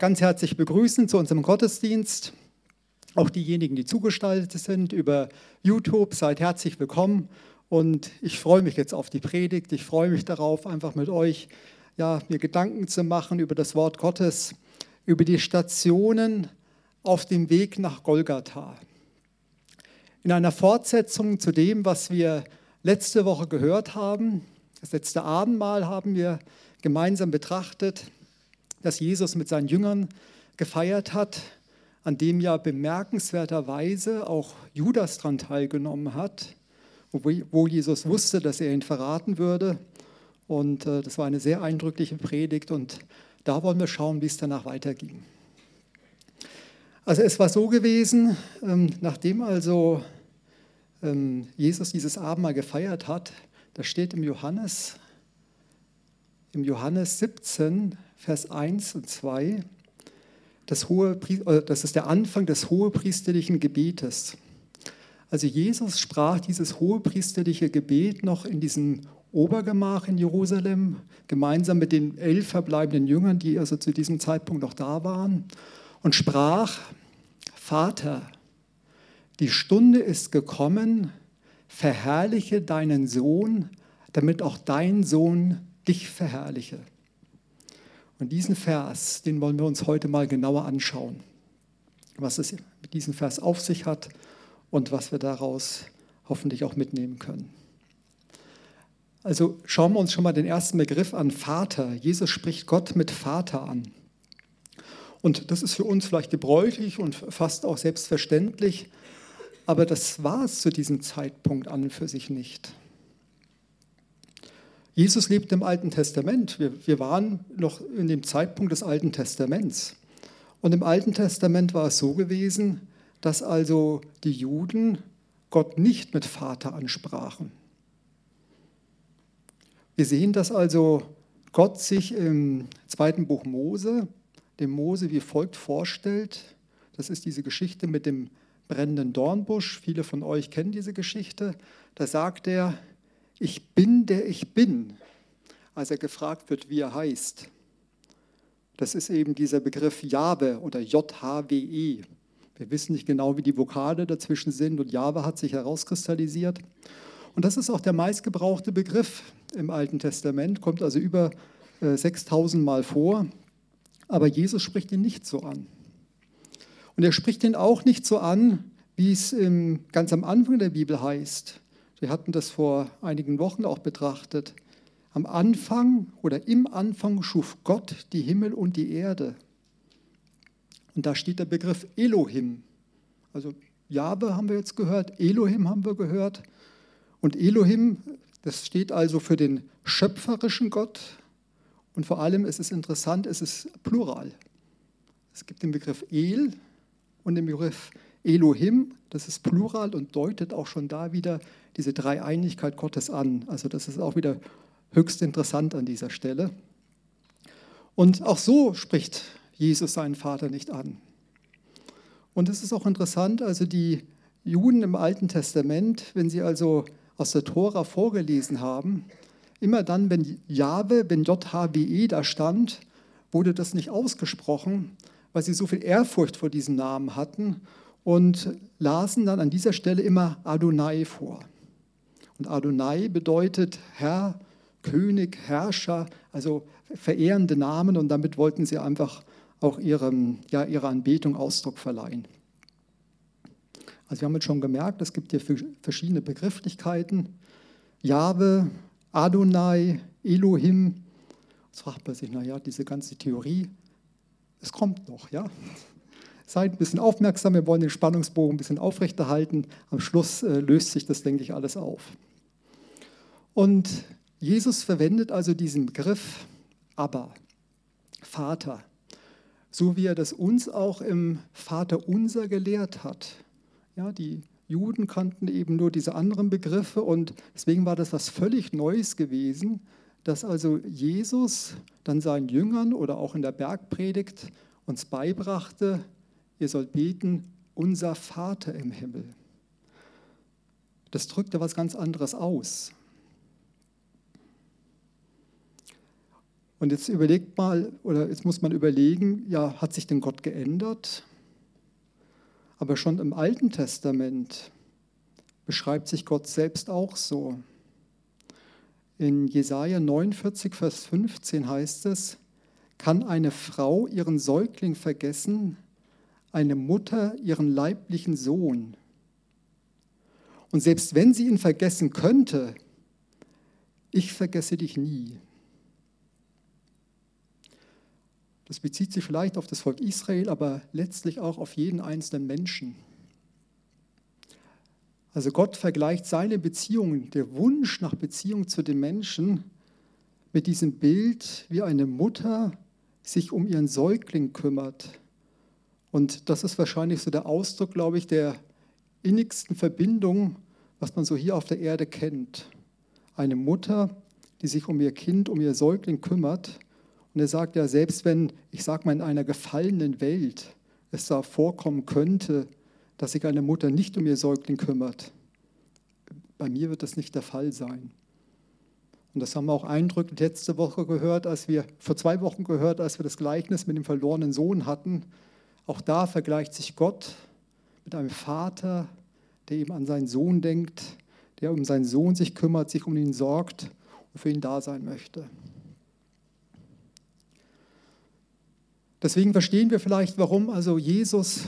ganz herzlich begrüßen zu unserem Gottesdienst. Auch diejenigen, die zugestaltet sind über YouTube, seid herzlich willkommen. Und ich freue mich jetzt auf die Predigt. Ich freue mich darauf, einfach mit euch ja, mir Gedanken zu machen über das Wort Gottes, über die Stationen auf dem Weg nach Golgatha. In einer Fortsetzung zu dem, was wir letzte Woche gehört haben, das letzte Abendmahl haben wir gemeinsam betrachtet, das Jesus mit seinen Jüngern gefeiert hat, an dem ja bemerkenswerterweise auch Judas daran teilgenommen hat, wo Jesus wusste, dass er ihn verraten würde. Und äh, das war eine sehr eindrückliche Predigt und da wollen wir schauen, wie es danach weiterging. Also es war so gewesen, ähm, nachdem also ähm, Jesus dieses Abendmahl gefeiert hat, da steht im Johannes, im Johannes 17, Vers 1 und 2, das, hohe, das ist der Anfang des hohepriesterlichen Gebetes. Also Jesus sprach dieses hohepriesterliche Gebet noch in diesem Obergemach in Jerusalem, gemeinsam mit den elf verbleibenden Jüngern, die also zu diesem Zeitpunkt noch da waren, und sprach, Vater, die Stunde ist gekommen, verherrliche deinen Sohn, damit auch dein Sohn dich verherrliche. Und diesen Vers, den wollen wir uns heute mal genauer anschauen, was es mit diesem Vers auf sich hat und was wir daraus hoffentlich auch mitnehmen können. Also schauen wir uns schon mal den ersten Begriff an, Vater. Jesus spricht Gott mit Vater an. Und das ist für uns vielleicht gebräuchlich und fast auch selbstverständlich, aber das war es zu diesem Zeitpunkt an und für sich nicht. Jesus lebt im Alten Testament. Wir, wir waren noch in dem Zeitpunkt des Alten Testaments. Und im Alten Testament war es so gewesen, dass also die Juden Gott nicht mit Vater ansprachen. Wir sehen, dass also Gott sich im zweiten Buch Mose, dem Mose wie folgt vorstellt. Das ist diese Geschichte mit dem brennenden Dornbusch. Viele von euch kennen diese Geschichte. Da sagt er, ich bin der ich bin, als er gefragt wird, wie er heißt. Das ist eben dieser Begriff Jahwe oder J-H-W-E. Wir wissen nicht genau, wie die Vokale dazwischen sind und Jahwe hat sich herauskristallisiert. Und das ist auch der meistgebrauchte Begriff im Alten Testament, kommt also über 6000 äh, Mal vor. Aber Jesus spricht ihn nicht so an. Und er spricht ihn auch nicht so an, wie es ganz am Anfang der Bibel heißt. Wir hatten das vor einigen Wochen auch betrachtet. Am Anfang oder im Anfang schuf Gott die Himmel und die Erde. Und da steht der Begriff Elohim. Also Jahwe haben wir jetzt gehört, Elohim haben wir gehört. Und Elohim, das steht also für den schöpferischen Gott. Und vor allem ist es interessant, es ist plural. Es gibt den Begriff El und den Begriff Elohim, das ist Plural und deutet auch schon da wieder diese Dreieinigkeit Gottes an. Also das ist auch wieder höchst interessant an dieser Stelle. Und auch so spricht Jesus seinen Vater nicht an. Und es ist auch interessant, also die Juden im Alten Testament, wenn sie also aus der Tora vorgelesen haben, immer dann, wenn Jahwe, wenn JHWE da stand, wurde das nicht ausgesprochen, weil sie so viel Ehrfurcht vor diesem Namen hatten und lasen dann an dieser Stelle immer Adonai vor. Und Adonai bedeutet Herr, König, Herrscher, also verehrende Namen und damit wollten sie einfach auch ihrem, ja, ihrer Anbetung Ausdruck verleihen. Also wir haben jetzt schon gemerkt, es gibt hier verschiedene Begrifflichkeiten. Jahwe, Adonai, Elohim. Jetzt fragt man sich, naja, diese ganze Theorie, es kommt noch, ja. Seid ein bisschen aufmerksam, wir wollen den Spannungsbogen ein bisschen aufrechterhalten. Am Schluss äh, löst sich das, denke ich, alles auf. Und Jesus verwendet also diesen Begriff Abba, Vater, so wie er das uns auch im Vater unser gelehrt hat. Ja, die Juden kannten eben nur diese anderen Begriffe und deswegen war das was völlig Neues gewesen, dass also Jesus dann seinen Jüngern oder auch in der Bergpredigt uns beibrachte, ihr sollt beten, unser Vater im Himmel. Das drückt ja was ganz anderes aus. Und jetzt überlegt mal, oder jetzt muss man überlegen, ja, hat sich denn Gott geändert? Aber schon im Alten Testament beschreibt sich Gott selbst auch so. In Jesaja 49, Vers 15 heißt es: Kann eine Frau ihren Säugling vergessen, eine Mutter ihren leiblichen Sohn? Und selbst wenn sie ihn vergessen könnte, ich vergesse dich nie. Das bezieht sich vielleicht auf das Volk Israel, aber letztlich auch auf jeden einzelnen Menschen. Also Gott vergleicht seine Beziehungen, der Wunsch nach Beziehung zu den Menschen mit diesem Bild, wie eine Mutter sich um ihren Säugling kümmert. Und das ist wahrscheinlich so der Ausdruck, glaube ich, der innigsten Verbindung, was man so hier auf der Erde kennt. Eine Mutter, die sich um ihr Kind, um ihr Säugling kümmert und er sagt ja, selbst wenn, ich sage mal, in einer gefallenen Welt es da vorkommen könnte, dass sich eine Mutter nicht um ihr Säugling kümmert, bei mir wird das nicht der Fall sein. Und das haben wir auch eindrücklich letzte Woche gehört, als wir, vor zwei Wochen gehört, als wir das Gleichnis mit dem verlorenen Sohn hatten. Auch da vergleicht sich Gott mit einem Vater, der eben an seinen Sohn denkt, der um seinen Sohn sich kümmert, sich um ihn sorgt und für ihn da sein möchte. Deswegen verstehen wir vielleicht, warum also Jesus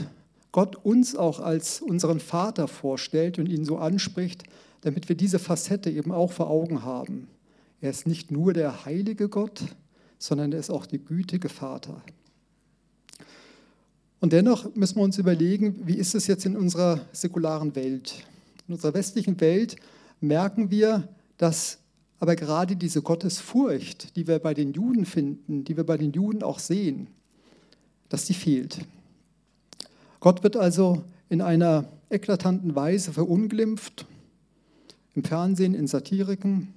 Gott uns auch als unseren Vater vorstellt und ihn so anspricht, damit wir diese Facette eben auch vor Augen haben. Er ist nicht nur der heilige Gott, sondern er ist auch der gütige Vater. Und dennoch müssen wir uns überlegen, wie ist es jetzt in unserer säkularen Welt? In unserer westlichen Welt merken wir, dass aber gerade diese Gottesfurcht, die wir bei den Juden finden, die wir bei den Juden auch sehen, dass die fehlt. Gott wird also in einer eklatanten Weise verunglimpft, im Fernsehen, in Satiriken.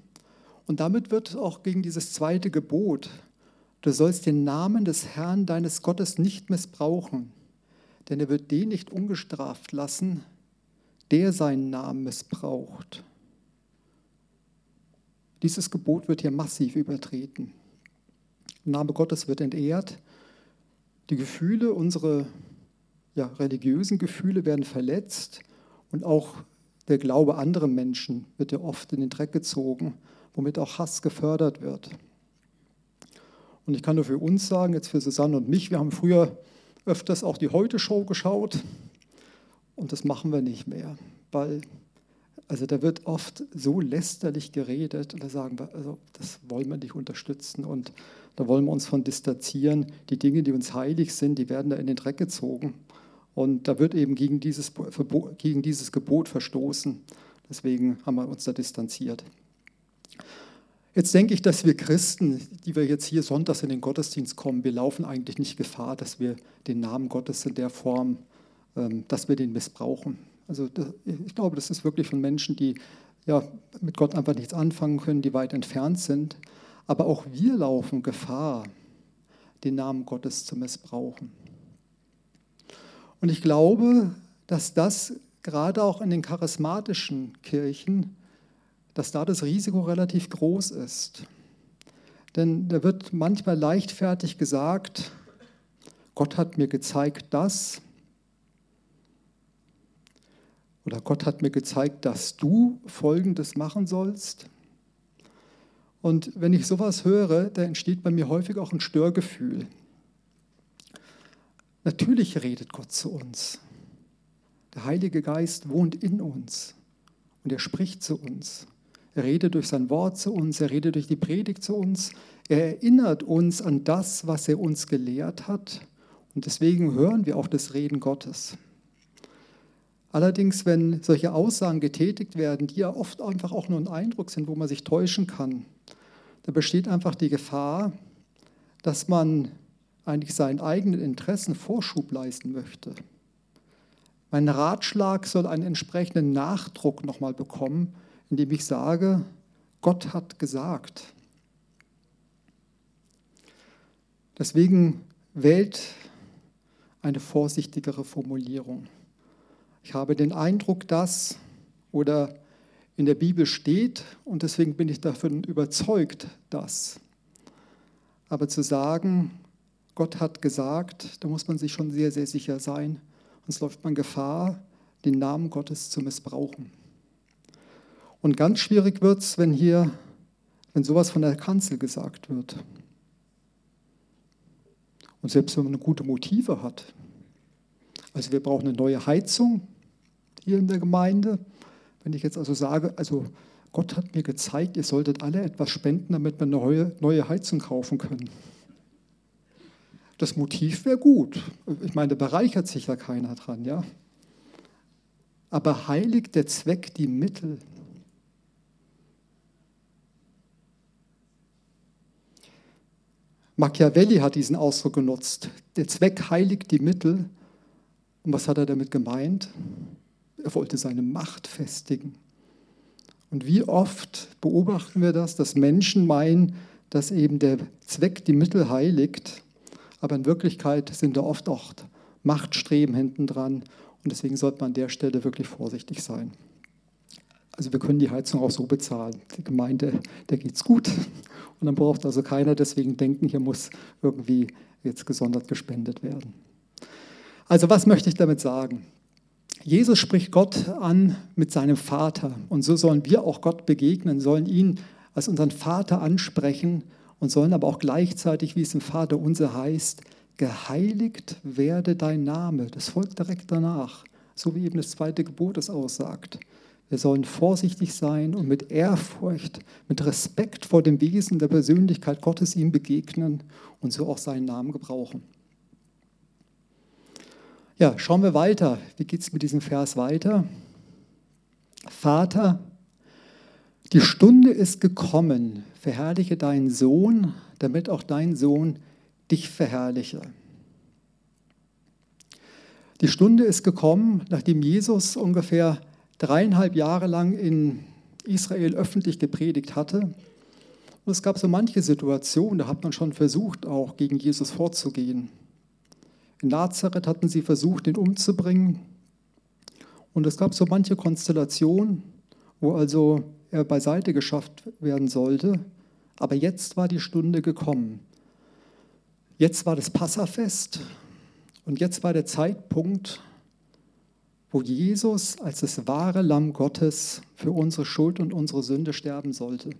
Und damit wird auch gegen dieses zweite Gebot, du sollst den Namen des Herrn deines Gottes nicht missbrauchen, denn er wird den nicht ungestraft lassen, der seinen Namen missbraucht. Dieses Gebot wird hier massiv übertreten. Der Name Gottes wird entehrt die Gefühle, unsere ja, religiösen Gefühle werden verletzt und auch der Glaube anderer Menschen wird ja oft in den Dreck gezogen, womit auch Hass gefördert wird. Und ich kann nur für uns sagen, jetzt für Susanne und mich, wir haben früher öfters auch die Heute-Show geschaut und das machen wir nicht mehr, weil also da wird oft so lästerlich geredet und da sagen wir, also das wollen wir nicht unterstützen und da wollen wir uns von distanzieren. Die Dinge, die uns heilig sind, die werden da in den Dreck gezogen. Und da wird eben gegen dieses, gegen dieses Gebot verstoßen. Deswegen haben wir uns da distanziert. Jetzt denke ich, dass wir Christen, die wir jetzt hier sonntags in den Gottesdienst kommen, wir laufen eigentlich nicht Gefahr, dass wir den Namen Gottes in der Form, ähm, dass wir den missbrauchen. Also ich glaube, das ist wirklich von Menschen, die ja, mit Gott einfach nichts anfangen können, die weit entfernt sind. Aber auch wir laufen Gefahr, den Namen Gottes zu missbrauchen. Und ich glaube, dass das gerade auch in den charismatischen Kirchen, dass da das Risiko relativ groß ist. Denn da wird manchmal leichtfertig gesagt, Gott hat mir gezeigt das, oder Gott hat mir gezeigt, dass du Folgendes machen sollst. Und wenn ich sowas höre, da entsteht bei mir häufig auch ein Störgefühl. Natürlich redet Gott zu uns. Der Heilige Geist wohnt in uns und er spricht zu uns. Er redet durch sein Wort zu uns, er redet durch die Predigt zu uns. Er erinnert uns an das, was er uns gelehrt hat. Und deswegen hören wir auch das Reden Gottes. Allerdings, wenn solche Aussagen getätigt werden, die ja oft einfach auch nur ein Eindruck sind, wo man sich täuschen kann, da besteht einfach die Gefahr, dass man eigentlich seinen eigenen Interessen Vorschub leisten möchte. Mein Ratschlag soll einen entsprechenden Nachdruck nochmal bekommen, indem ich sage, Gott hat gesagt. Deswegen wählt eine vorsichtigere Formulierung. Ich habe den Eindruck, dass oder in der Bibel steht und deswegen bin ich davon überzeugt, dass. Aber zu sagen, Gott hat gesagt, da muss man sich schon sehr, sehr sicher sein. Sonst läuft man Gefahr, den Namen Gottes zu missbrauchen. Und ganz schwierig wird es, wenn hier, wenn sowas von der Kanzel gesagt wird. Und selbst wenn man gute Motive hat. Also wir brauchen eine neue Heizung hier in der Gemeinde. Wenn ich jetzt also sage, also Gott hat mir gezeigt, ihr solltet alle etwas spenden, damit wir eine neue, Heizung kaufen können. Das Motiv wäre gut. Ich meine, da bereichert sich ja keiner dran, ja. Aber heiligt der Zweck die Mittel? Machiavelli hat diesen Ausdruck genutzt. Der Zweck heiligt die Mittel. Und was hat er damit gemeint? Er wollte seine Macht festigen. Und wie oft beobachten wir das, dass Menschen meinen, dass eben der Zweck die Mittel heiligt, aber in Wirklichkeit sind da oft auch Machtstreben hinten dran und deswegen sollte man an der Stelle wirklich vorsichtig sein. Also wir können die Heizung auch so bezahlen. Die Gemeinde, der geht es gut und dann braucht also keiner deswegen denken, hier muss irgendwie jetzt gesondert gespendet werden. Also was möchte ich damit sagen? Jesus spricht Gott an mit seinem Vater und so sollen wir auch Gott begegnen, sollen ihn als unseren Vater ansprechen und sollen aber auch gleichzeitig, wie es im Vater unser heißt, geheiligt werde dein Name. Das folgt direkt danach, so wie eben das zweite Gebot es aussagt. Wir sollen vorsichtig sein und mit Ehrfurcht, mit Respekt vor dem Wesen der Persönlichkeit Gottes ihm begegnen und so auch seinen Namen gebrauchen. Ja, schauen wir weiter. Wie geht es mit diesem Vers weiter? Vater, die Stunde ist gekommen, verherrliche deinen Sohn, damit auch dein Sohn dich verherrliche. Die Stunde ist gekommen, nachdem Jesus ungefähr dreieinhalb Jahre lang in Israel öffentlich gepredigt hatte. Und es gab so manche Situationen, da hat man schon versucht, auch gegen Jesus vorzugehen. In Nazareth hatten sie versucht, ihn umzubringen. Und es gab so manche Konstellationen, wo also er beiseite geschafft werden sollte. Aber jetzt war die Stunde gekommen. Jetzt war das Passafest und jetzt war der Zeitpunkt, wo Jesus als das wahre Lamm Gottes für unsere Schuld und unsere Sünde sterben sollte. Und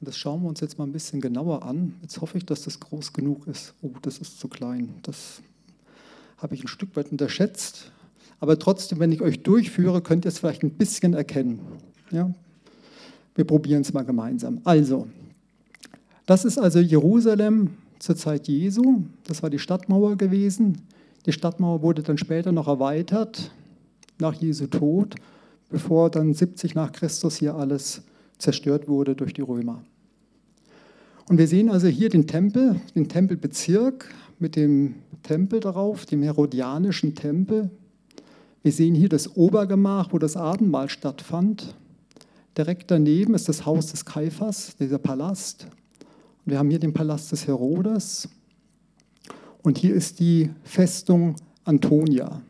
das schauen wir uns jetzt mal ein bisschen genauer an. Jetzt hoffe ich, dass das groß genug ist. Oh, das ist zu klein. Das habe ich ein Stück weit unterschätzt. Aber trotzdem, wenn ich euch durchführe, könnt ihr es vielleicht ein bisschen erkennen. Ja? Wir probieren es mal gemeinsam. Also, das ist also Jerusalem zur Zeit Jesu. Das war die Stadtmauer gewesen. Die Stadtmauer wurde dann später noch erweitert nach Jesu Tod, bevor dann 70 nach Christus hier alles zerstört wurde durch die Römer. Und wir sehen also hier den Tempel, den Tempelbezirk mit dem Tempel darauf, dem Herodianischen Tempel. Wir sehen hier das Obergemach, wo das Abendmahl stattfand. Direkt daneben ist das Haus des Kaiphas, dieser Palast. Und wir haben hier den Palast des Herodes. Und hier ist die Festung Antonia.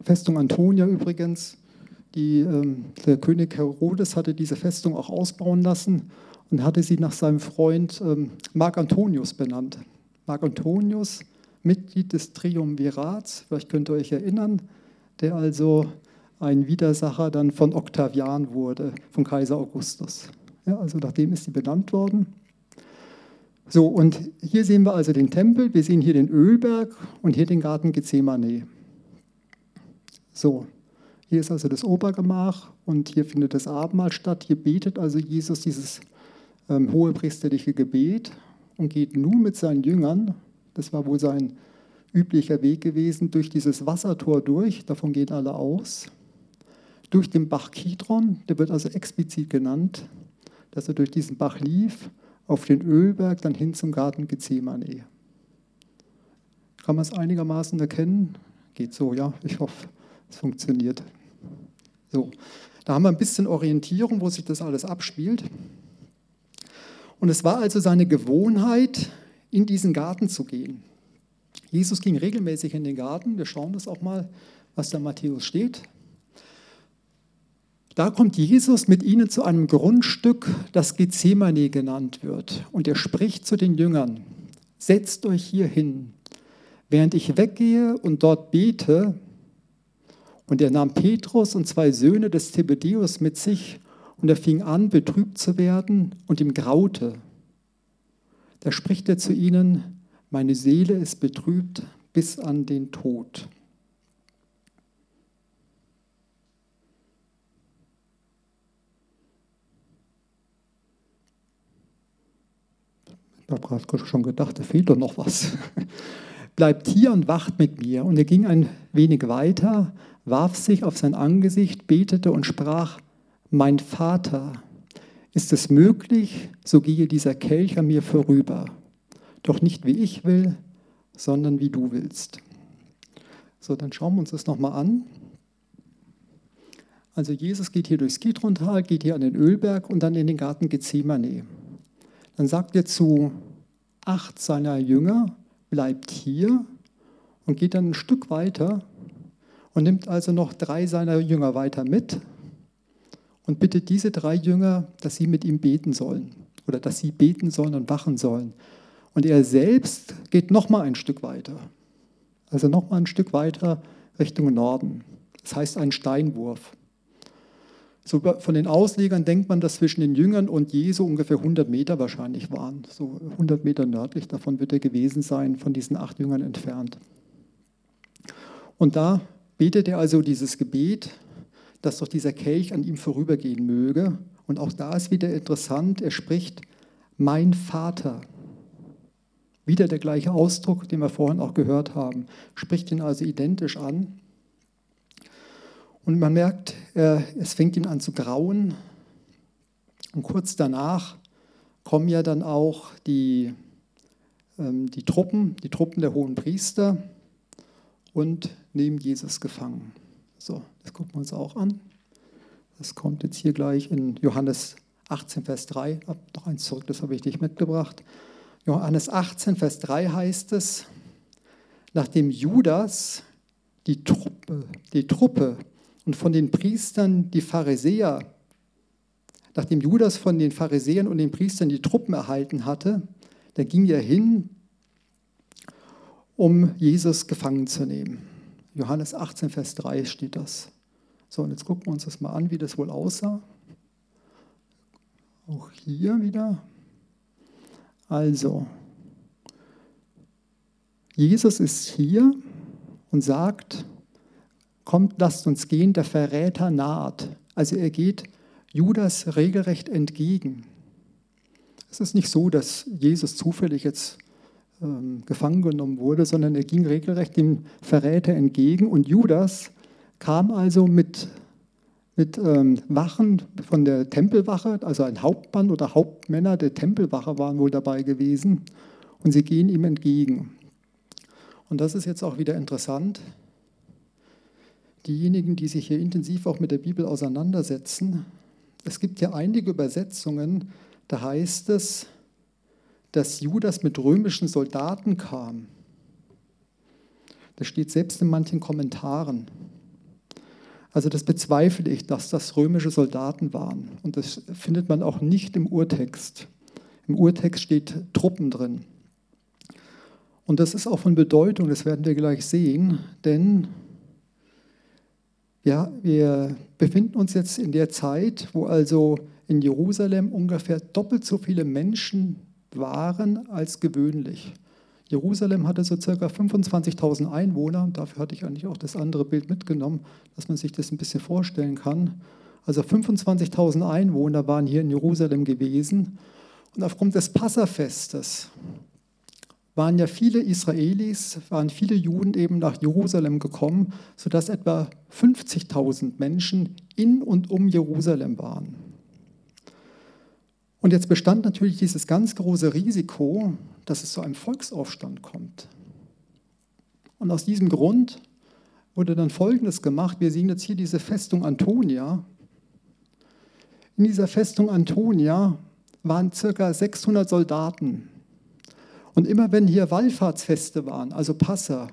Festung Antonia übrigens, die, ähm, der König Herodes hatte diese Festung auch ausbauen lassen und hatte sie nach seinem Freund ähm, Marc Antonius benannt. Marc Antonius, Mitglied des Triumvirats, vielleicht könnt ihr euch erinnern, der also ein Widersacher dann von Octavian wurde, von Kaiser Augustus. Ja, also nach dem ist sie benannt worden. So, und hier sehen wir also den Tempel, wir sehen hier den Ölberg und hier den Garten Gethsemane. So, hier ist also das Obergemach und hier findet das Abendmahl statt. Hier betet also Jesus dieses ähm, hohepriesterliche Gebet und geht nun mit seinen Jüngern, das war wohl sein üblicher Weg gewesen, durch dieses Wassertor durch, davon gehen alle aus durch den Bach Kidron, der wird also explizit genannt, dass er durch diesen Bach lief, auf den Ölberg, dann hin zum Garten Gethsemane. Kann man es einigermaßen erkennen? Geht so, ja, ich hoffe, es funktioniert. So, da haben wir ein bisschen Orientierung, wo sich das alles abspielt. Und es war also seine Gewohnheit, in diesen Garten zu gehen. Jesus ging regelmäßig in den Garten. Wir schauen das auch mal, was da Matthäus steht. Da kommt Jesus mit ihnen zu einem Grundstück, das Gethsemane genannt wird. Und er spricht zu den Jüngern, setzt euch hier hin. Während ich weggehe und dort bete, und er nahm Petrus und zwei Söhne des Zebedeus mit sich, und er fing an, betrübt zu werden, und ihm graute. Da spricht er zu ihnen, meine Seele ist betrübt bis an den Tod. Ich habe gerade schon gedacht, da fehlt doch noch was. Bleibt hier und wacht mit mir. Und er ging ein wenig weiter, warf sich auf sein Angesicht, betete und sprach, mein Vater, ist es möglich, so gehe dieser Kelch an mir vorüber. Doch nicht wie ich will, sondern wie du willst. So, dann schauen wir uns das nochmal an. Also Jesus geht hier durchs Kidrontal, geht hier an den Ölberg und dann in den Garten Gethsemane. Dann sagt er zu acht seiner Jünger, bleibt hier und geht dann ein Stück weiter und nimmt also noch drei seiner Jünger weiter mit und bittet diese drei Jünger, dass sie mit ihm beten sollen oder dass sie beten sollen und wachen sollen. Und er selbst geht noch mal ein Stück weiter. Also noch mal ein Stück weiter Richtung Norden. Das heißt ein Steinwurf. So von den Auslegern denkt man, dass zwischen den Jüngern und Jesu ungefähr 100 Meter wahrscheinlich waren. So 100 Meter nördlich davon wird er gewesen sein, von diesen acht Jüngern entfernt. Und da betet er also dieses Gebet, dass doch dieser Kelch an ihm vorübergehen möge. Und auch da ist wieder interessant, er spricht, mein Vater. Wieder der gleiche Ausdruck, den wir vorhin auch gehört haben, spricht ihn also identisch an. Und man merkt, es fängt ihn an zu grauen. Und kurz danach kommen ja dann auch die, ähm, die Truppen, die Truppen der hohen Priester und nehmen Jesus gefangen. So, das gucken wir uns auch an. Das kommt jetzt hier gleich in Johannes 18, Vers 3. Noch eins zurück, das habe ich nicht mitgebracht. Johannes 18, Vers 3 heißt es, nachdem Judas die Truppe, die Truppe und von den Priestern die Pharisäer, nachdem Judas von den Pharisäern und den Priestern die Truppen erhalten hatte, da ging er hin, um Jesus gefangen zu nehmen. Johannes 18, Vers 3 steht das. So, und jetzt gucken wir uns das mal an, wie das wohl aussah. Auch hier wieder. Also, Jesus ist hier und sagt, kommt, lasst uns gehen, der Verräter naht. Also er geht Judas regelrecht entgegen. Es ist nicht so, dass Jesus zufällig jetzt ähm, gefangen genommen wurde, sondern er ging regelrecht dem Verräter entgegen und Judas kam also mit, mit ähm, Wachen von der Tempelwache, also ein Hauptmann oder Hauptmänner der Tempelwache waren wohl dabei gewesen und sie gehen ihm entgegen. Und das ist jetzt auch wieder interessant diejenigen, die sich hier intensiv auch mit der Bibel auseinandersetzen, es gibt ja einige Übersetzungen, da heißt es, dass Judas mit römischen Soldaten kam. Das steht selbst in manchen Kommentaren. Also das bezweifle ich, dass das römische Soldaten waren. Und das findet man auch nicht im Urtext. Im Urtext steht Truppen drin. Und das ist auch von Bedeutung, das werden wir gleich sehen, denn ja, wir befinden uns jetzt in der Zeit, wo also in Jerusalem ungefähr doppelt so viele Menschen waren als gewöhnlich. Jerusalem hatte so circa 25.000 Einwohner. Dafür hatte ich eigentlich auch das andere Bild mitgenommen, dass man sich das ein bisschen vorstellen kann. Also 25.000 Einwohner waren hier in Jerusalem gewesen. Und aufgrund des Passafestes waren ja viele Israelis, waren viele Juden eben nach Jerusalem gekommen, sodass etwa 50.000 Menschen in und um Jerusalem waren. Und jetzt bestand natürlich dieses ganz große Risiko, dass es zu einem Volksaufstand kommt. Und aus diesem Grund wurde dann Folgendes gemacht. Wir sehen jetzt hier diese Festung Antonia. In dieser Festung Antonia waren circa 600 Soldaten und immer wenn hier Wallfahrtsfeste waren, also Passa,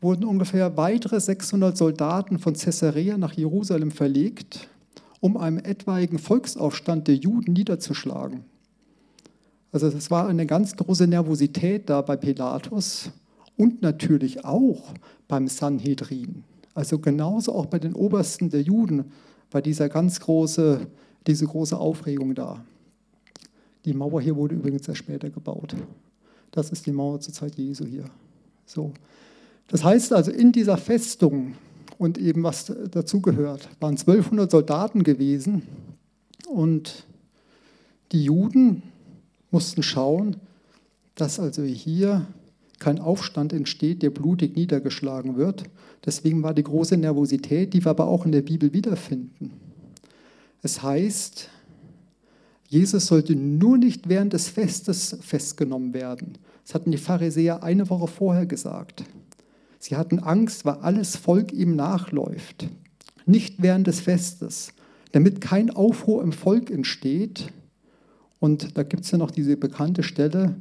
wurden ungefähr weitere 600 Soldaten von Caesarea nach Jerusalem verlegt. um einen etwaigen Volksaufstand der Juden niederzuschlagen. Also es war eine ganz große Nervosität da bei Pilatus und natürlich auch beim Sanhedrin. Also genauso auch bei den Obersten der Juden war dieser ganz große, diese große Aufregung da. Die Mauer hier wurde übrigens sehr später gebaut. Das ist die Mauer zur Zeit Jesu hier. So. Das heißt also, in dieser Festung und eben was dazugehört, waren 1200 Soldaten gewesen und die Juden mussten schauen, dass also hier kein Aufstand entsteht, der blutig niedergeschlagen wird. Deswegen war die große Nervosität, die wir aber auch in der Bibel wiederfinden. Es heißt, Jesus sollte nur nicht während des Festes festgenommen werden. Das hatten die Pharisäer eine Woche vorher gesagt. Sie hatten Angst, weil alles Volk ihm nachläuft. Nicht während des Festes, damit kein Aufruhr im Volk entsteht. Und da gibt es ja noch diese bekannte Stelle,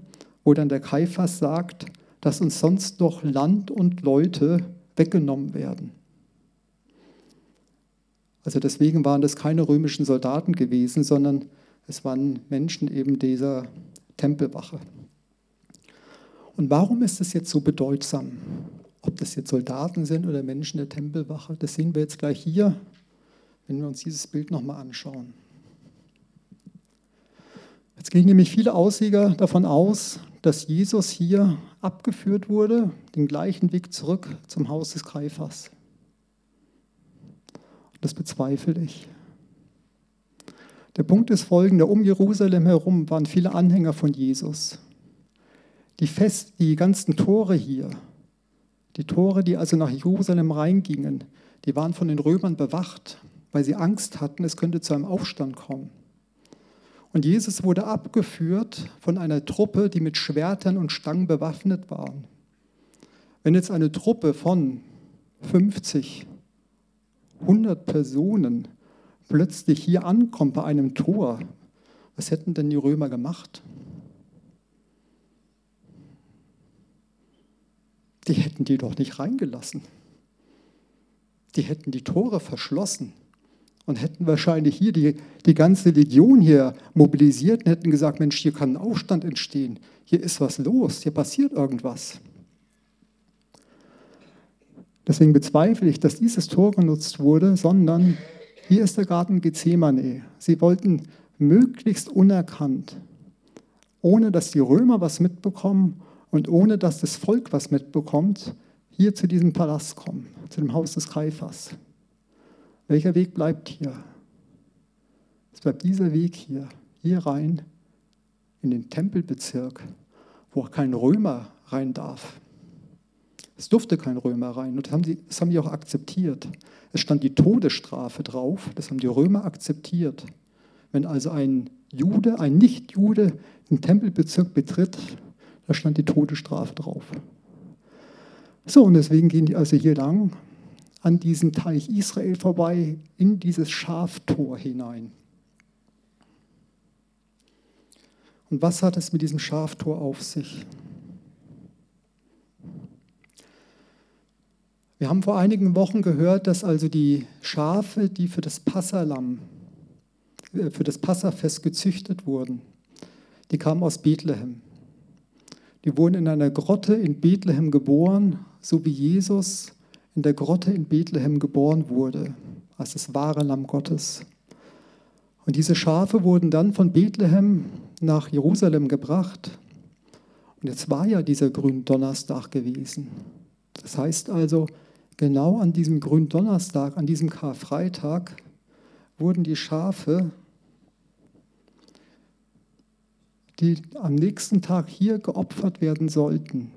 wo dann der Kaiphas sagt, dass uns sonst noch Land und Leute weggenommen werden. Also deswegen waren das keine römischen Soldaten gewesen, sondern es waren Menschen eben dieser Tempelwache. Und warum ist es jetzt so bedeutsam? Ob das jetzt Soldaten sind oder Menschen der Tempelwache, das sehen wir jetzt gleich hier, wenn wir uns dieses Bild nochmal anschauen. Jetzt gehen nämlich viele Ausleger davon aus, dass Jesus hier abgeführt wurde, den gleichen Weg zurück zum Haus des Kaiphas. Das bezweifle ich. Der Punkt ist folgender, um Jerusalem herum waren viele Anhänger von Jesus. Die, Fest, die ganzen Tore hier, die Tore, die also nach Jerusalem reingingen, die waren von den Römern bewacht, weil sie Angst hatten, es könnte zu einem Aufstand kommen. Und Jesus wurde abgeführt von einer Truppe, die mit Schwertern und Stangen bewaffnet waren. Wenn jetzt eine Truppe von 50, 100 Personen plötzlich hier ankommt bei einem Tor, was hätten denn die Römer gemacht? Die hätten die doch nicht reingelassen. Die hätten die Tore verschlossen und hätten wahrscheinlich hier die, die ganze Legion hier mobilisiert und hätten gesagt, Mensch, hier kann ein Aufstand entstehen, hier ist was los, hier passiert irgendwas. Deswegen bezweifle ich, dass dieses Tor genutzt wurde, sondern hier ist der Garten Gethsemane. Sie wollten möglichst unerkannt, ohne dass die Römer was mitbekommen und ohne dass das Volk was mitbekommt, hier zu diesem Palast kommen, zu dem Haus des Kaiphas. Welcher Weg bleibt hier? Es bleibt dieser Weg hier, hier rein in den Tempelbezirk, wo auch kein Römer rein darf. Es durfte kein Römer rein und das haben, die, das haben die auch akzeptiert. Es stand die Todesstrafe drauf, das haben die Römer akzeptiert. Wenn also ein Jude, ein Nichtjude den Tempelbezirk betritt, da stand die Todesstrafe drauf. So, und deswegen gehen die also hier lang an diesem Teich Israel vorbei, in dieses Schaftor hinein. Und was hat es mit diesem Schaftor auf sich? Wir haben vor einigen Wochen gehört, dass also die Schafe, die für das Passalam, äh, für das Passafest gezüchtet wurden, die kamen aus Bethlehem. Die wurden in einer Grotte in Bethlehem geboren, so wie Jesus in der Grotte in Bethlehem geboren wurde, als das wahre Lamm Gottes. Und diese Schafe wurden dann von Bethlehem nach Jerusalem gebracht. Und jetzt war ja dieser Gründonnerstag gewesen. Das heißt also, genau an diesem Gründonnerstag, an diesem Karfreitag, wurden die Schafe, die am nächsten Tag hier geopfert werden sollten,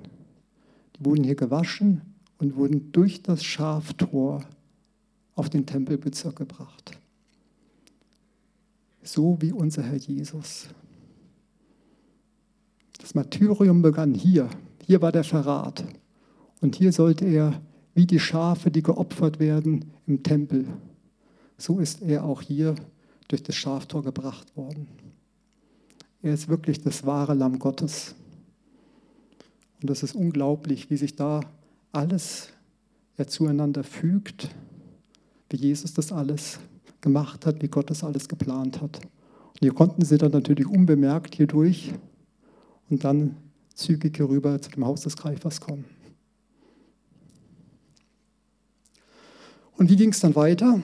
die wurden hier gewaschen und wurden durch das Schaftor auf den Tempelbezirk gebracht. So wie unser Herr Jesus. Das Martyrium begann hier. Hier war der Verrat. Und hier sollte er wie die Schafe, die geopfert werden im Tempel. So ist er auch hier durch das Schaftor gebracht worden. Er ist wirklich das wahre Lamm Gottes. Und das ist unglaublich, wie sich da alles ja zueinander fügt, wie Jesus das alles gemacht hat, wie Gott das alles geplant hat. Und hier konnten sie dann natürlich unbemerkt hier durch und dann zügig hier rüber zu dem Haus des Greifers kommen. Und wie ging es dann weiter?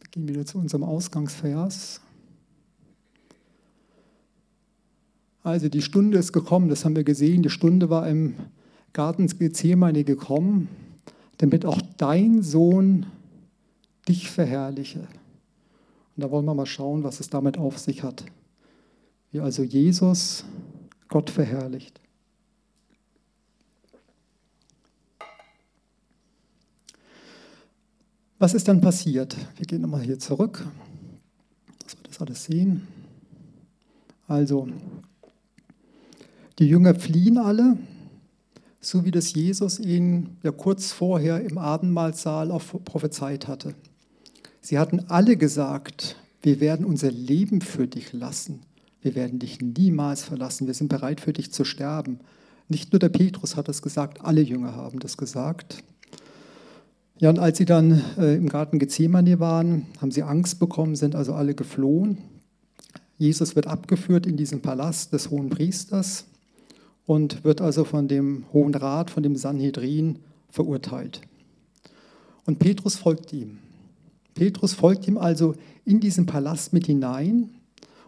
Wir gehen wieder zu unserem Ausgangsvers. Also die Stunde ist gekommen, das haben wir gesehen, die Stunde war im Garten Gethsemane gekommen, damit auch dein Sohn dich verherrliche. Und da wollen wir mal schauen, was es damit auf sich hat. Wie also Jesus Gott verherrlicht. Was ist dann passiert? Wir gehen nochmal hier zurück, dass wir das alles sehen. Also, die Jünger fliehen alle, so wie das Jesus ihnen ja kurz vorher im Abendmahlsaal auch prophezeit hatte. Sie hatten alle gesagt, wir werden unser Leben für dich lassen. Wir werden dich niemals verlassen. Wir sind bereit für dich zu sterben. Nicht nur der Petrus hat das gesagt, alle Jünger haben das gesagt. Ja, und als sie dann äh, im Garten Gethsemane waren, haben sie Angst bekommen, sind also alle geflohen. Jesus wird abgeführt in diesen Palast des hohen Priesters und wird also von dem Hohen Rat, von dem Sanhedrin verurteilt. Und Petrus folgt ihm. Petrus folgt ihm also in diesen Palast mit hinein.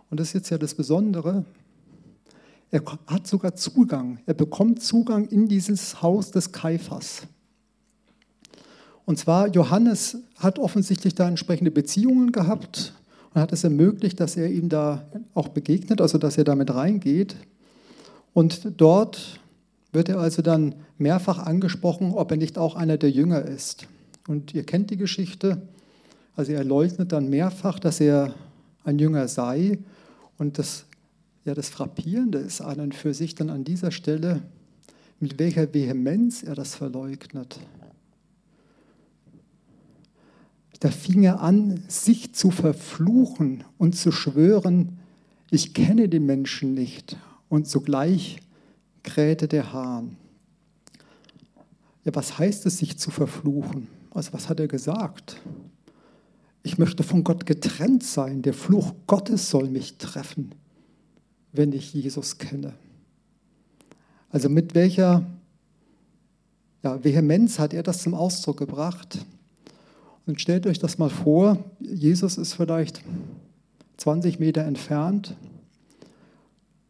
Und das ist jetzt ja das Besondere. Er hat sogar Zugang. Er bekommt Zugang in dieses Haus des Kaiphas. Und zwar, Johannes hat offensichtlich da entsprechende Beziehungen gehabt und hat es ermöglicht, dass er ihm da auch begegnet, also dass er damit reingeht. Und dort wird er also dann mehrfach angesprochen, ob er nicht auch einer der Jünger ist. Und ihr kennt die Geschichte. Also er leugnet dann mehrfach, dass er ein Jünger sei. Und das, ja, das Frappierende ist an und für sich dann an dieser Stelle, mit welcher Vehemenz er das verleugnet. Da fing er an, sich zu verfluchen und zu schwören, ich kenne den Menschen nicht. Und sogleich krähte der Hahn. Ja, was heißt es, sich zu verfluchen? Also was hat er gesagt? Ich möchte von Gott getrennt sein. Der Fluch Gottes soll mich treffen, wenn ich Jesus kenne. Also mit welcher ja, Vehemenz hat er das zum Ausdruck gebracht? Und stellt euch das mal vor, Jesus ist vielleicht 20 Meter entfernt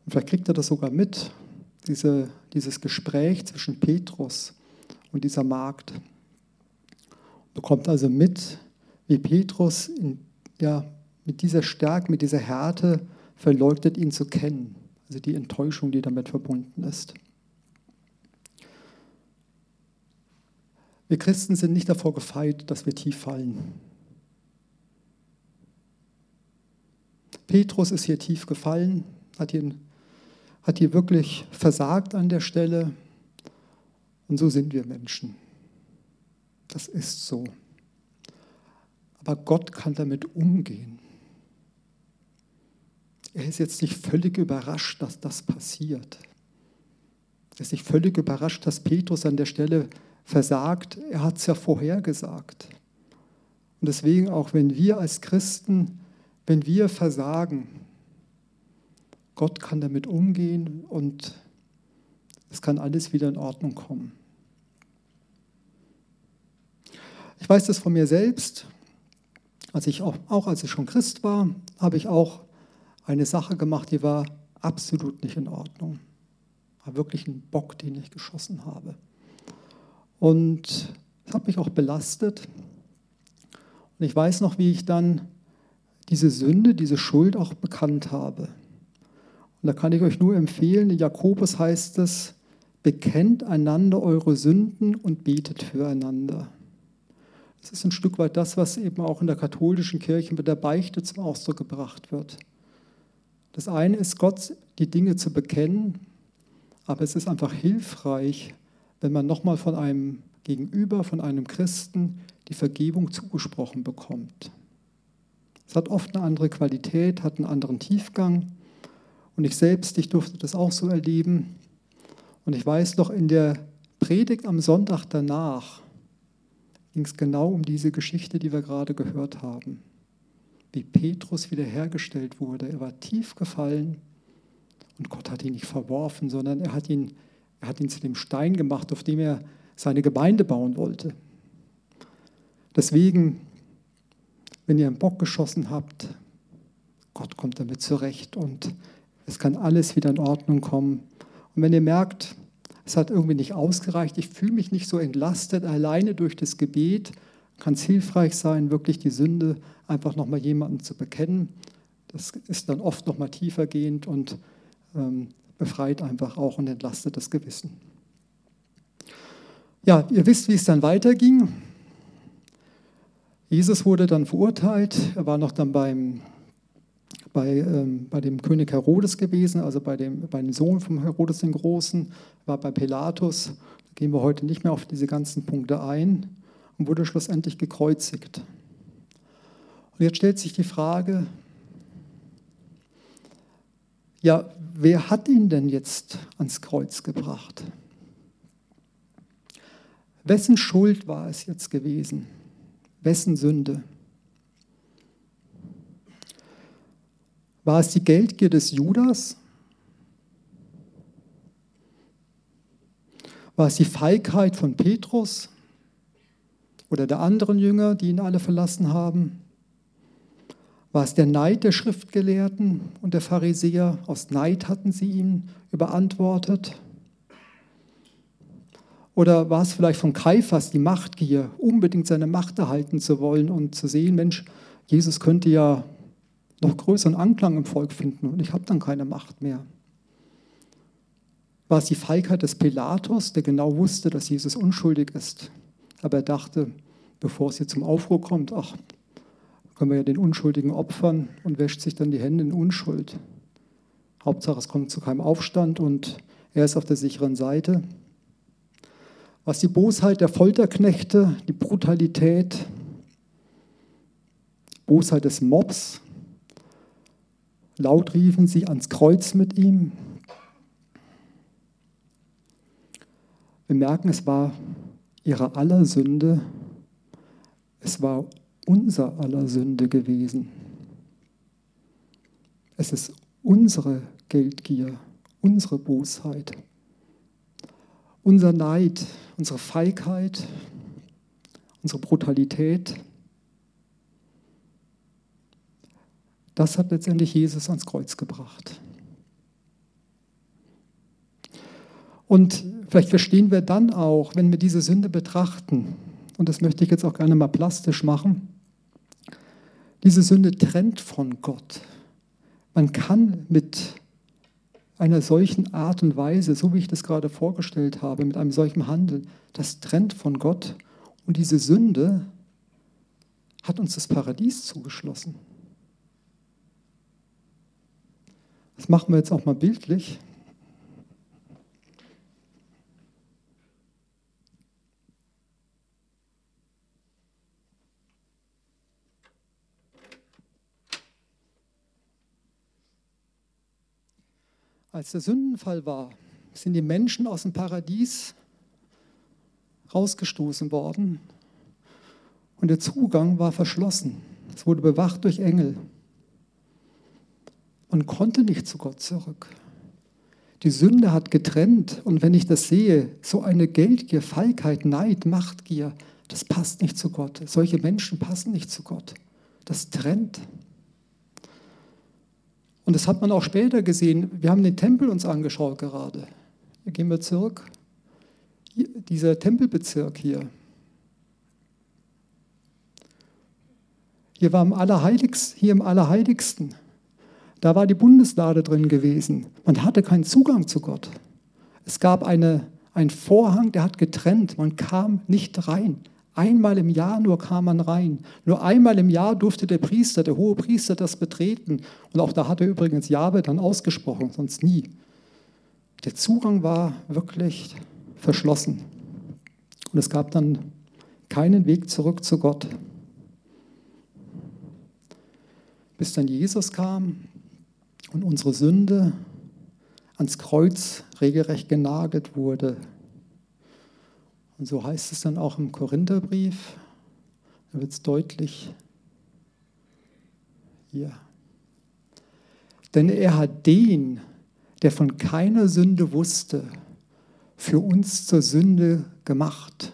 und vielleicht kriegt er das sogar mit, diese, dieses Gespräch zwischen Petrus und dieser Magd. Bekommt also mit, wie Petrus in, ja, mit dieser Stärke, mit dieser Härte verleugnet, ihn zu kennen. Also die Enttäuschung, die damit verbunden ist. Wir Christen sind nicht davor gefeit, dass wir tief fallen. Petrus ist hier tief gefallen, hat hier, hat hier wirklich versagt an der Stelle. Und so sind wir Menschen. Das ist so. Aber Gott kann damit umgehen. Er ist jetzt nicht völlig überrascht, dass das passiert. Er ist nicht völlig überrascht, dass Petrus an der Stelle versagt. Er hat es ja vorhergesagt. Und deswegen auch, wenn wir als Christen, wenn wir versagen, Gott kann damit umgehen und es kann alles wieder in Ordnung kommen. Ich weiß das von mir selbst. Als ich auch, auch als ich schon Christ war, habe ich auch eine Sache gemacht, die war absolut nicht in Ordnung. War wirklich ein Bock, den ich geschossen habe. Und es hat mich auch belastet. Und ich weiß noch, wie ich dann diese Sünde, diese Schuld auch bekannt habe. Und da kann ich euch nur empfehlen, in Jakobus heißt es, bekennt einander eure Sünden und betet füreinander. Das ist ein Stück weit das, was eben auch in der katholischen Kirche mit der Beichte zum Ausdruck gebracht wird. Das eine ist, Gott die Dinge zu bekennen, aber es ist einfach hilfreich, wenn man nochmal von einem Gegenüber, von einem Christen die Vergebung zugesprochen bekommt. Es hat oft eine andere Qualität, hat einen anderen Tiefgang. Und ich selbst, ich durfte das auch so erleben. Und ich weiß noch in der Predigt am Sonntag danach ging es genau um diese Geschichte, die wir gerade gehört haben. Wie Petrus wiederhergestellt wurde. Er war tief gefallen und Gott hat ihn nicht verworfen, sondern er hat ihn, er hat ihn zu dem Stein gemacht, auf dem er seine Gemeinde bauen wollte. Deswegen, wenn ihr einen Bock geschossen habt, Gott kommt damit zurecht und es kann alles wieder in Ordnung kommen. Und wenn ihr merkt, es hat irgendwie nicht ausgereicht, ich fühle mich nicht so entlastet, alleine durch das Gebet kann es hilfreich sein, wirklich die Sünde einfach nochmal jemandem zu bekennen. Das ist dann oft nochmal tiefer gehend und ähm, befreit einfach auch und entlastet das Gewissen. Ja, ihr wisst, wie es dann weiterging. Jesus wurde dann verurteilt. Er war noch dann beim, bei, ähm, bei dem König Herodes gewesen, also bei dem, bei dem Sohn von Herodes den Großen, war bei Pilatus. Da gehen wir heute nicht mehr auf diese ganzen Punkte ein und wurde schlussendlich gekreuzigt. Und jetzt stellt sich die Frage, ja, wer hat ihn denn jetzt ans Kreuz gebracht? Wessen Schuld war es jetzt gewesen? Wessen Sünde? War es die Geldgier des Judas? War es die Feigheit von Petrus oder der anderen Jünger, die ihn alle verlassen haben? War es der Neid der Schriftgelehrten und der Pharisäer? Aus Neid hatten sie ihn überantwortet. Oder war es vielleicht von Kaiphas die Machtgier, unbedingt seine Macht erhalten zu wollen und zu sehen, Mensch, Jesus könnte ja noch größeren Anklang im Volk finden und ich habe dann keine Macht mehr. War es die Feigheit des Pilatus, der genau wusste, dass Jesus unschuldig ist, aber er dachte, bevor es hier zum Aufruhr kommt, ach, können wir ja den Unschuldigen opfern und wäscht sich dann die Hände in Unschuld. Hauptsache, es kommt zu keinem Aufstand und er ist auf der sicheren Seite was die Bosheit der Folterknechte, die Brutalität, Bosheit des Mobs. Laut riefen sie ans Kreuz mit ihm. Wir merken, es war ihre aller Sünde, es war unser aller Sünde gewesen. Es ist unsere Geldgier, unsere Bosheit unser Neid, unsere Feigheit, unsere Brutalität, das hat letztendlich Jesus ans Kreuz gebracht. Und vielleicht verstehen wir dann auch, wenn wir diese Sünde betrachten, und das möchte ich jetzt auch gerne mal plastisch machen, diese Sünde trennt von Gott. Man kann mit einer solchen Art und Weise, so wie ich das gerade vorgestellt habe, mit einem solchen Handeln, das trennt von Gott. Und diese Sünde hat uns das Paradies zugeschlossen. Das machen wir jetzt auch mal bildlich. Als der Sündenfall war, sind die Menschen aus dem Paradies rausgestoßen worden und der Zugang war verschlossen. Es wurde bewacht durch Engel. Man konnte nicht zu Gott zurück. Die Sünde hat getrennt und wenn ich das sehe, so eine Geldgier, Feigheit, Neid, Machtgier, das passt nicht zu Gott. Solche Menschen passen nicht zu Gott. Das trennt. Und das hat man auch später gesehen. Wir haben den Tempel uns angeschaut gerade. Gehen wir zurück. Dieser Tempelbezirk hier. Hier war im Allerheiligsten, hier im Allerheiligsten. Da war die Bundeslade drin gewesen. Man hatte keinen Zugang zu Gott. Es gab eine, einen Vorhang, der hat getrennt. Man kam nicht rein. Einmal im Jahr nur kam man rein. Nur einmal im Jahr durfte der Priester, der hohe Priester, das betreten. Und auch da hat er übrigens Jahwe dann ausgesprochen, sonst nie. Der Zugang war wirklich verschlossen. Und es gab dann keinen Weg zurück zu Gott. Bis dann Jesus kam und unsere Sünde ans Kreuz regelrecht genagelt wurde Und so heißt es dann auch im Korintherbrief, da wird es deutlich hier. Denn er hat den, der von keiner Sünde wusste, für uns zur Sünde gemacht,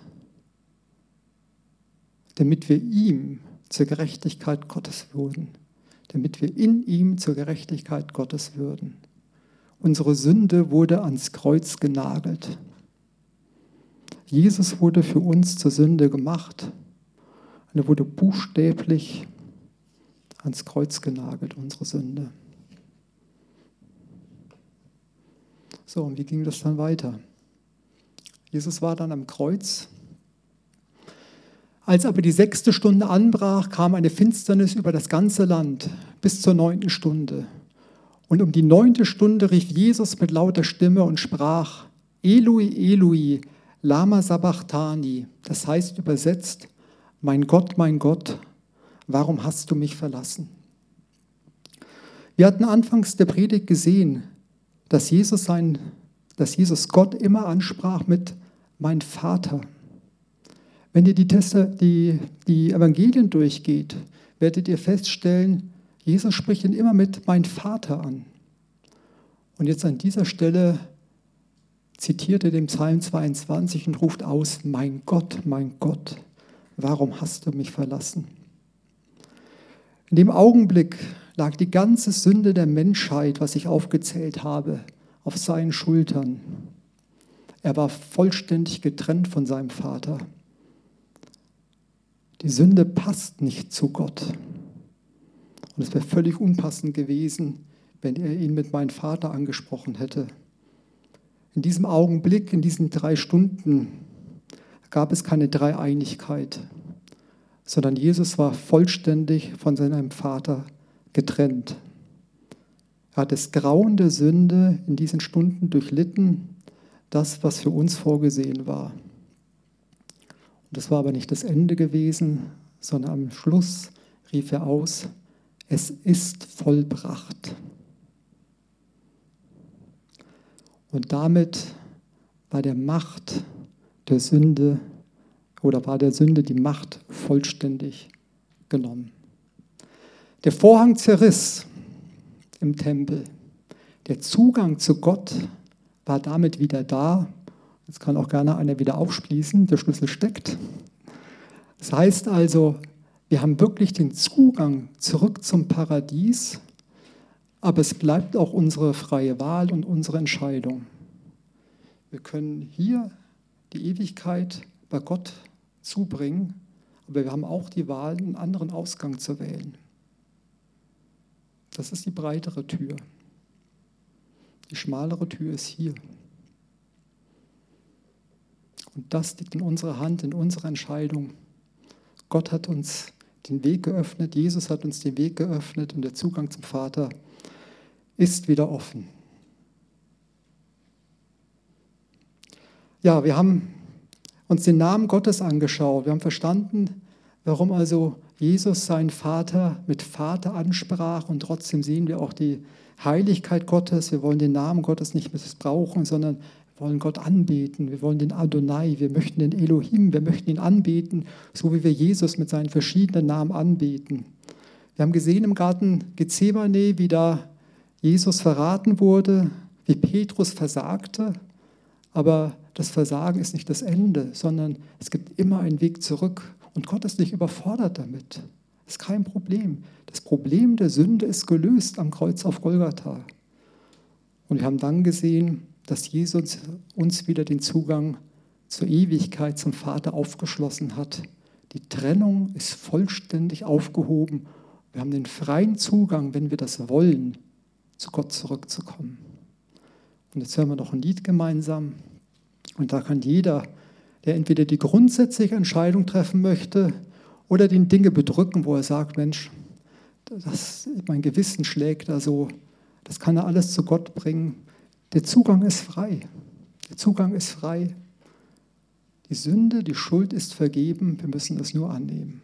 damit wir ihm zur Gerechtigkeit Gottes würden, damit wir in ihm zur Gerechtigkeit Gottes würden. Unsere Sünde wurde ans Kreuz genagelt. Jesus wurde für uns zur Sünde gemacht und er wurde buchstäblich ans Kreuz genagelt, unsere Sünde. So, und wie ging das dann weiter? Jesus war dann am Kreuz. Als aber die sechste Stunde anbrach, kam eine Finsternis über das ganze Land bis zur neunten Stunde. Und um die neunte Stunde rief Jesus mit lauter Stimme und sprach, Eloi, Eloi, lama sabachthani, das heißt übersetzt, mein Gott, mein Gott, warum hast du mich verlassen? Wir hatten anfangs der Predigt gesehen, dass Jesus, sein, dass Jesus Gott immer ansprach mit mein Vater. Wenn ihr die, Teste, die, die Evangelien durchgeht, werdet ihr feststellen, Jesus spricht ihn immer mit mein Vater an. Und jetzt an dieser Stelle zitiert er den Psalm 22 und ruft aus, mein Gott, mein Gott, warum hast du mich verlassen? In dem Augenblick lag die ganze Sünde der Menschheit, was ich aufgezählt habe, auf seinen Schultern. Er war vollständig getrennt von seinem Vater. Die Sünde passt nicht zu Gott. Und es wäre völlig unpassend gewesen, wenn er ihn mit meinem Vater angesprochen hätte. In diesem Augenblick, in diesen drei Stunden, gab es keine Dreieinigkeit, sondern Jesus war vollständig von seinem Vater getrennt. Er hat das Grauen der Sünde in diesen Stunden durchlitten, das, was für uns vorgesehen war. Und das war aber nicht das Ende gewesen, sondern am Schluss rief er aus, es ist vollbracht. Und damit war der Macht der Sünde oder war der Sünde die Macht vollständig genommen. Der Vorhang zerriss im Tempel. Der Zugang zu Gott war damit wieder da. Jetzt kann auch gerne einer wieder aufschließen, der Schlüssel steckt. Das heißt also, wir haben wirklich den Zugang zurück zum Paradies, aber es bleibt auch unsere freie Wahl und unsere Entscheidung. Wir können hier die Ewigkeit bei Gott zubringen, aber wir haben auch die Wahl, einen anderen Ausgang zu wählen. Das ist die breitere Tür. Die schmalere Tür ist hier. Und das liegt in unserer Hand, in unserer Entscheidung. Gott hat uns den Weg geöffnet, Jesus hat uns den Weg geöffnet und der Zugang zum Vater ist wieder offen. Ja, wir haben uns den Namen Gottes angeschaut. Wir haben verstanden, warum also Jesus seinen Vater mit Vater ansprach und trotzdem sehen wir auch die Heiligkeit Gottes. Wir wollen den Namen Gottes nicht missbrauchen, sondern wir wollen Gott anbeten. Wir wollen den Adonai, wir möchten den Elohim, wir möchten ihn anbeten, so wie wir Jesus mit seinen verschiedenen Namen anbeten. Wir haben gesehen im Garten Gethsemane, wie da Jesus verraten wurde, wie Petrus versagte, aber das Versagen ist nicht das Ende, sondern es gibt immer einen Weg zurück und Gott ist nicht überfordert damit. Das ist kein Problem. Das Problem der Sünde ist gelöst am Kreuz auf Golgatha. Und wir haben dann gesehen, dass Jesus uns wieder den Zugang zur Ewigkeit zum Vater aufgeschlossen hat. Die Trennung ist vollständig aufgehoben. Wir haben den freien Zugang, wenn wir das wollen, zu Gott zurückzukommen. Und jetzt hören wir noch ein Lied gemeinsam. Und da kann jeder der entweder die grundsätzliche Entscheidung treffen möchte oder den Dinge bedrücken, wo er sagt, Mensch, das, mein Gewissen schlägt da so, das kann er alles zu Gott bringen. Der Zugang ist frei. Der Zugang ist frei. Die Sünde, die Schuld ist vergeben, wir müssen es nur annehmen.